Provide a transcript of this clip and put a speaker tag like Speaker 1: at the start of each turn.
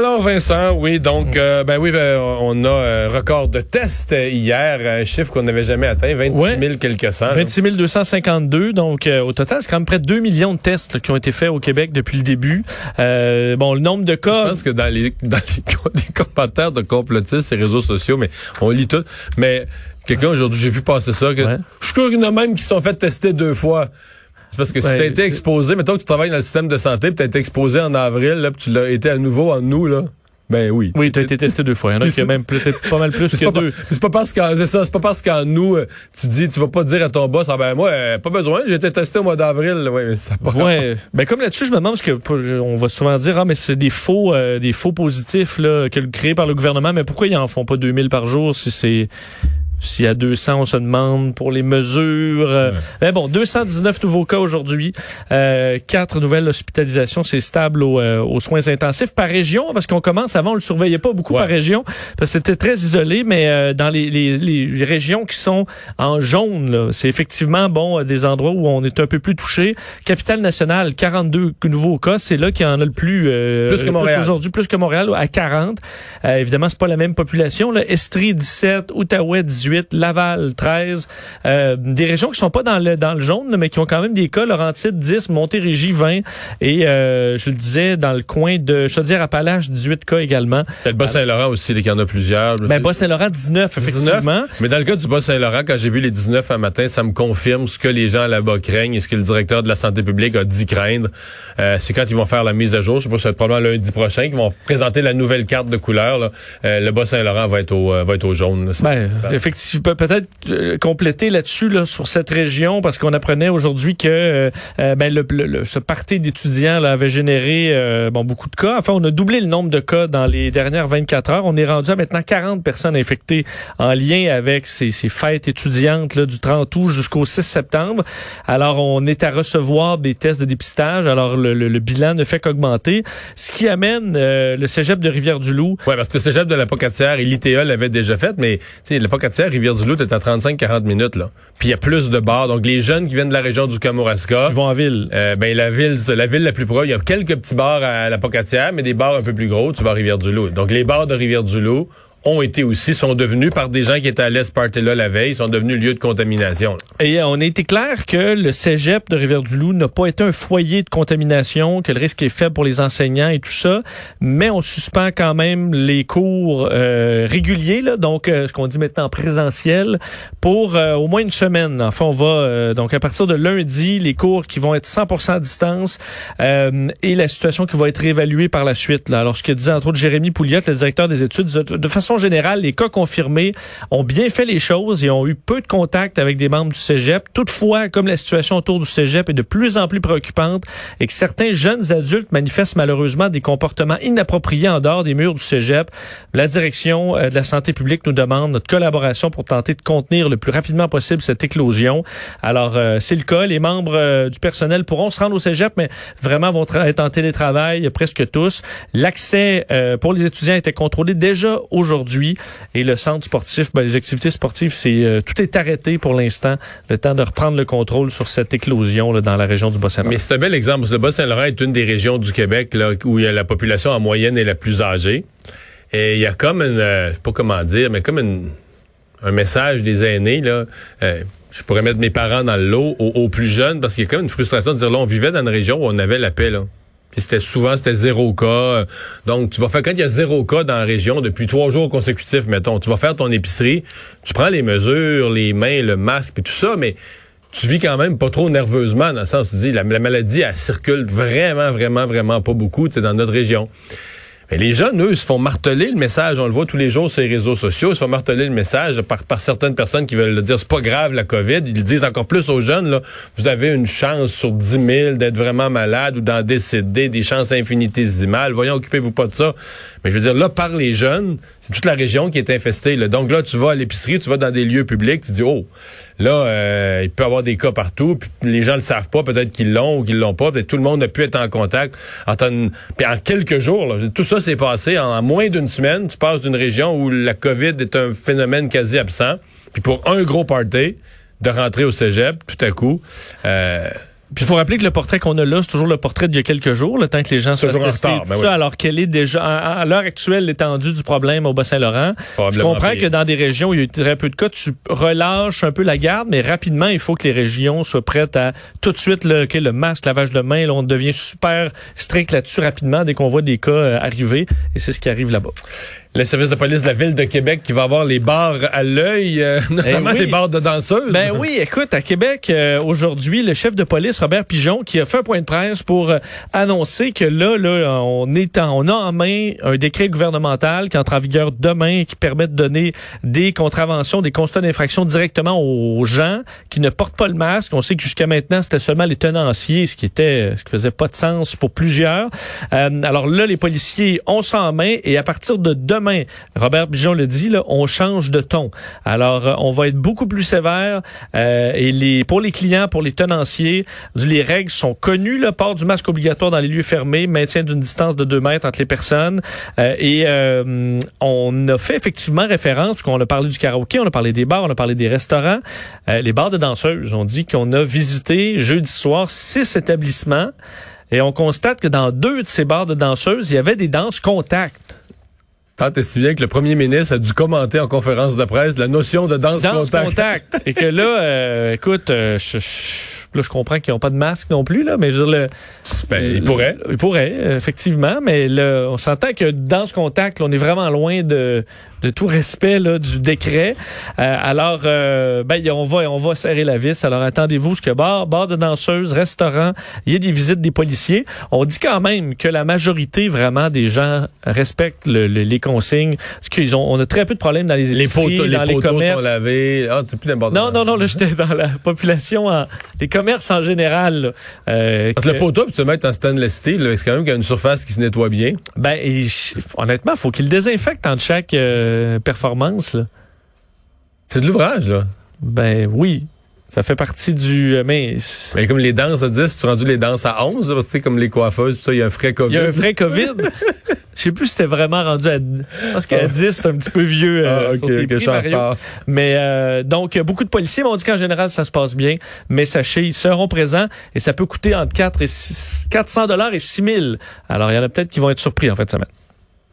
Speaker 1: Alors Vincent, oui, donc euh, ben oui, ben, on a un record de tests hier, un chiffre qu'on n'avait jamais atteint, 26 000 quelques cents.
Speaker 2: 26 252, donc euh, au total, c'est quand même près de 2 millions de tests là, qui ont été faits au Québec depuis le début. Euh, bon, le nombre de cas...
Speaker 1: Je pense que dans les, dans les, les commentaires de complotistes, ces réseaux sociaux, mais on lit tout, mais quelqu'un aujourd'hui, j'ai vu passer ça, que, je crois qu'il y en a même qui se sont fait tester deux fois. C'est parce que si t'as été exposé, mettons que tu travailles dans le système de santé, puis t'as été exposé en avril, là, puis tu l'as été à nouveau en août, là. Ben oui.
Speaker 2: Oui, t'as été testé deux fois. Il y en a qui même peut-être pas mal plus que
Speaker 1: pas,
Speaker 2: deux.
Speaker 1: C'est pas parce qu'en c'est ça, c'est pas parce qu'en nous euh, tu dis tu vas pas dire à ton boss ah ben moi euh, pas besoin, j'ai été testé au mois d'avril. Ouais, mais ça pas
Speaker 2: Ouais. Ben comme là-dessus, je me demande parce que on va souvent dire ah mais c'est des faux euh, des faux positifs là que créés par le gouvernement, mais pourquoi ils en font pas 2000 par jour si c'est s'il y a 200, on se demande pour les mesures. Euh, mais bon, 219 nouveaux cas aujourd'hui. Euh, quatre nouvelles hospitalisations. C'est stable euh, aux, soins intensifs par région parce qu'on commence, avant, on le surveillait pas beaucoup par région parce que c'était très isolé, mais dans les, les, les, régions qui sont en jaune, c'est effectivement, bon, des endroits où on est un peu plus touché. Capitale nationale, 42 nouveaux cas. C'est là qu'il y en a le plus.
Speaker 1: plus que Montréal.
Speaker 2: Aujourd'hui, plus que Montréal, à 40. évidemment, c'est pas la même population. Là. Estrie, 17. Outaouais, 18. Laval 13, euh, des régions qui sont pas dans le dans le jaune, mais qui ont quand même des cas. Laurentide 10, Montérégie 20 et euh, je le disais dans le coin de Chaudière-Appalaches 18 cas également.
Speaker 1: Le Bas-Saint-Laurent aussi, il y en a plusieurs.
Speaker 2: Ben Bas-Saint-Laurent 19 effectivement.
Speaker 1: Mais dans le cas du Bas-Saint-Laurent, quand j'ai vu les 19 un matin, ça me confirme ce que les gens là-bas craignent et ce que le directeur de la santé publique a dit craindre. Euh, c'est quand ils vont faire la mise à jour, je sais pas si c'est probablement lundi prochain qu'ils vont présenter la nouvelle carte de couleur. Là. Euh, le Bas-Saint-Laurent va être au va être au jaune.
Speaker 2: ben, effectivement peut-être euh, compléter là-dessus là, sur cette région parce qu'on apprenait aujourd'hui que euh, euh, ben, le, ce parti d'étudiants avait généré bon beaucoup de cas. Enfin, on a doublé le nombre de cas dans les dernières 24 heures. On est rendu à maintenant 40 personnes infectées en lien avec ces, ces fêtes étudiantes là, du 30 août jusqu'au 6 septembre. Alors, on est à recevoir des tests de dépistage. Alors, le, le bilan ne fait qu'augmenter, ce qui amène le cégep de Rivière-du-Loup.
Speaker 1: Oui, parce que le cégep de la Pocatière et l'ITA l'avaient déjà fait, mais la Pocatière, Rivière-du-Loup est à 35-40 minutes, là. Puis il y a plus de bars. Donc, les jeunes qui viennent de la région du Kamouraska.
Speaker 2: Ils vont en ville.
Speaker 1: Euh, ben, la ville, la ville la plus proche. Il y a quelques petits bars à la Pocatière, mais des bars un peu plus gros. Tu vas à Rivière-du-Loup. Donc, les bars de Rivière-du-Loup ont été aussi, sont devenus par des gens qui étaient à l'Est là la veille, sont devenus lieu de contamination.
Speaker 2: Et on a été clair que le cégep de Rivière-du-Loup n'a pas été un foyer de contamination, que le risque est faible pour les enseignants et tout ça, mais on suspend quand même les cours euh, réguliers, là, donc euh, ce qu'on dit maintenant présentiel, pour euh, au moins une semaine. Enfin, on va, donc à partir de lundi, les cours qui vont être 100% à distance et la situation qui va être réévaluée par la suite. Là. Alors, ce que disait entre autres Jérémy Pouliot, le directeur des études, de façon général, les cas confirmés ont bien fait les choses et ont eu peu de contact avec des membres du cégep. Toutefois, comme la situation autour du cégep est de plus en plus préoccupante et que certains jeunes adultes manifestent malheureusement des comportements inappropriés en dehors des murs du cégep, la direction euh, de la santé publique nous demande notre collaboration pour tenter de contenir le plus rapidement possible cette éclosion. Alors, euh, c'est le cas. Les membres euh, du personnel pourront se rendre au cégep, mais vraiment vont être en télétravail presque tous. L'accès pour les étudiants était contrôlé déjà aujourd'hui aujourd'hui. Et le centre sportif, ben, les activités sportives, c'est euh, tout est arrêté pour l'instant. Le temps de reprendre le contrôle sur cette éclosion là, dans la région du Bas-Saint-Laurent.
Speaker 1: Mais c'est un bel exemple. Le Bas-Saint-Laurent est une des régions du Québec où la population en moyenne est la plus âgée. Et il y a comme euh, sais pas comment dire, mais comme un message des aînés. Euh, je pourrais mettre mes parents dans le lot aux, plus jeunes parce qu'il y a comme une frustration de dire là on vivait dans une région où on avait la paix c'était souvent c'était zéro cas. Donc tu vas faire quand il y a zéro cas dans la région depuis trois jours consécutifs, mettons, tu vas faire ton épicerie, tu prends les mesures, les mains, le masque et tout ça, mais tu vis quand même pas trop nerveusement dans le sens tu dis la, la maladie elle circule vraiment vraiment vraiment pas beaucoup dans notre région. Les jeunes, eux, se font marteler le message. On le voit tous les jours sur les réseaux sociaux. Ils se font marteler le message par, par certaines personnes qui veulent le dire. C'est pas grave, la COVID. Ils disent encore plus aux jeunes, là, vous avez une chance sur 10 000 d'être vraiment malade ou d'en décéder, des chances infinitésimales. Voyons, occupez-vous pas de ça. Mais je veux dire, là, par les jeunes, c'est toute la région qui est infestée. Là. Donc là, tu vas à l'épicerie, tu vas dans des lieux publics, tu dis, oh, là, euh, il peut y avoir des cas partout, puis les gens le savent pas, peut-être qu'ils l'ont ou qu'ils l'ont pas, peut-être tout le monde a pu être en contact. En, puis en quelques jours, là, tout ça passé en, moins d'une semaine. Tu passes d'une région où la COVID est un phénomène quasi absent, puis pour un gros party, de rentrer au cégep, tout à coup... Euh,
Speaker 2: Puis il faut rappeler que le portrait qu'on a là, c'est toujours le portrait d'il y a quelques jours, le temps que les gens soient
Speaker 1: Toujours en retard, ben
Speaker 2: ça,
Speaker 1: oui.
Speaker 2: alors qu'elle est déjà, à, à l'heure actuelle, l'étendue du problème au Bas-Saint-Laurent. Je comprends
Speaker 1: pire.
Speaker 2: que dans des régions où il y a eu très peu de cas, tu relâches un peu la garde, mais rapidement, il faut que les régions soient prêtes à tout de suite, là, OK, le masque, lavage de mains, là, on devient super strict là-dessus rapidement dès qu'on voit des cas euh, arriver. Et c'est ce qui arrive là-bas.
Speaker 1: Le service de police de la ville de Québec qui va avoir les bars à l'œil, euh, notamment
Speaker 2: Eh oui.
Speaker 1: les bars de danseuses.
Speaker 2: Ben oui, écoute, à Québec, euh, aujourd'hui, le chef de police, Robert Pigeon, qui a fait un point de presse pour euh, annoncer que là, là, on est en, on a en main un décret gouvernemental qui entre en vigueur demain et qui permet de donner des contraventions, des constats d'infraction directement aux gens qui ne portent pas le masque. On sait que jusqu'à maintenant, c'était seulement les tenanciers, ce qui était, ce qui faisait pas de sens pour plusieurs. Euh, alors là, les policiers ont ça en main et à partir de demain, Robert Pigeon le dit, là, on change de ton. Alors, euh, on va être beaucoup plus sévère euh, et pour les clients, pour les tenanciers, les règles sont connues. Le port du masque obligatoire dans les lieux fermés, maintien d'une distance de 2 mètres entre les personnes. Euh, et on a fait effectivement référence, qu'on a parlé du karaoké, on a parlé des bars, on a parlé des restaurants, les bars de danseuses. On dit qu'on a visité jeudi soir six établissements et on constate que dans deux de ces bars de danseuses, il y avait des danses contact.
Speaker 1: Tant et si bien que le premier ministre a dû commenter en conférence de presse la notion de danse,
Speaker 2: Danse
Speaker 1: contact.
Speaker 2: contact. et que là, euh, écoute, euh, je, je- là, je comprends qu'ils n'ont pas de masque non plus, là, mais je veux dire, le,
Speaker 1: Ben, il pourrait.
Speaker 2: Il pourrait, euh, effectivement, mais là, on s'entend que dans ce contact, là, on est vraiment loin de, de tout respect là, du décret. Euh, alors, euh, ben, on va, on va serrer la vis. Alors, attendez-vous jusque bar, bar de danseuses, restaurant, il y a des visites des policiers. On dit quand même que la majorité vraiment des gens respectent le- le- les consignes. Parce qu'ils ont, on a très peu de problèmes dans les
Speaker 1: Les poteaux, les
Speaker 2: dans les
Speaker 1: poteaux sont
Speaker 2: commerces.
Speaker 1: lavés. Ah, t'es plus n'importe
Speaker 2: Non, non, non, là, j'étais dans la population, en, les commerces en général. là, euh,
Speaker 1: que le poteau, puis tu le mettre en stainless steel, là, c'est quand même qu'il y a une surface qui se nettoie bien.
Speaker 2: Ben, et honnêtement, faut qu'il le désinfecte entre chaque euh, performance. Là.
Speaker 1: C'est de l'ouvrage, là.
Speaker 2: Ben oui, ça fait partie du... euh, Mais
Speaker 1: Mais comme les danses à 10, tu rendu les danses à 11, là, parce que comme les coiffeuses, il y a un frais COVID.
Speaker 2: il y a un vrai COVID. Je sais plus si c'était vraiment rendu à... Pense qu'à
Speaker 1: Ah.
Speaker 2: 10, c'est un petit peu vieux. euh,
Speaker 1: Ah, ok,
Speaker 2: sur tes
Speaker 1: ok, je
Speaker 2: prix. Mais euh, donc, beaucoup de policiers m'ont dit qu'en général, ça se passe bien. Mais sachez, ils seront présents et ça peut coûter entre 4 et 6, 400 dollars et 6 000. Alors, il y en a peut-être qui vont être surpris en fin de semaine.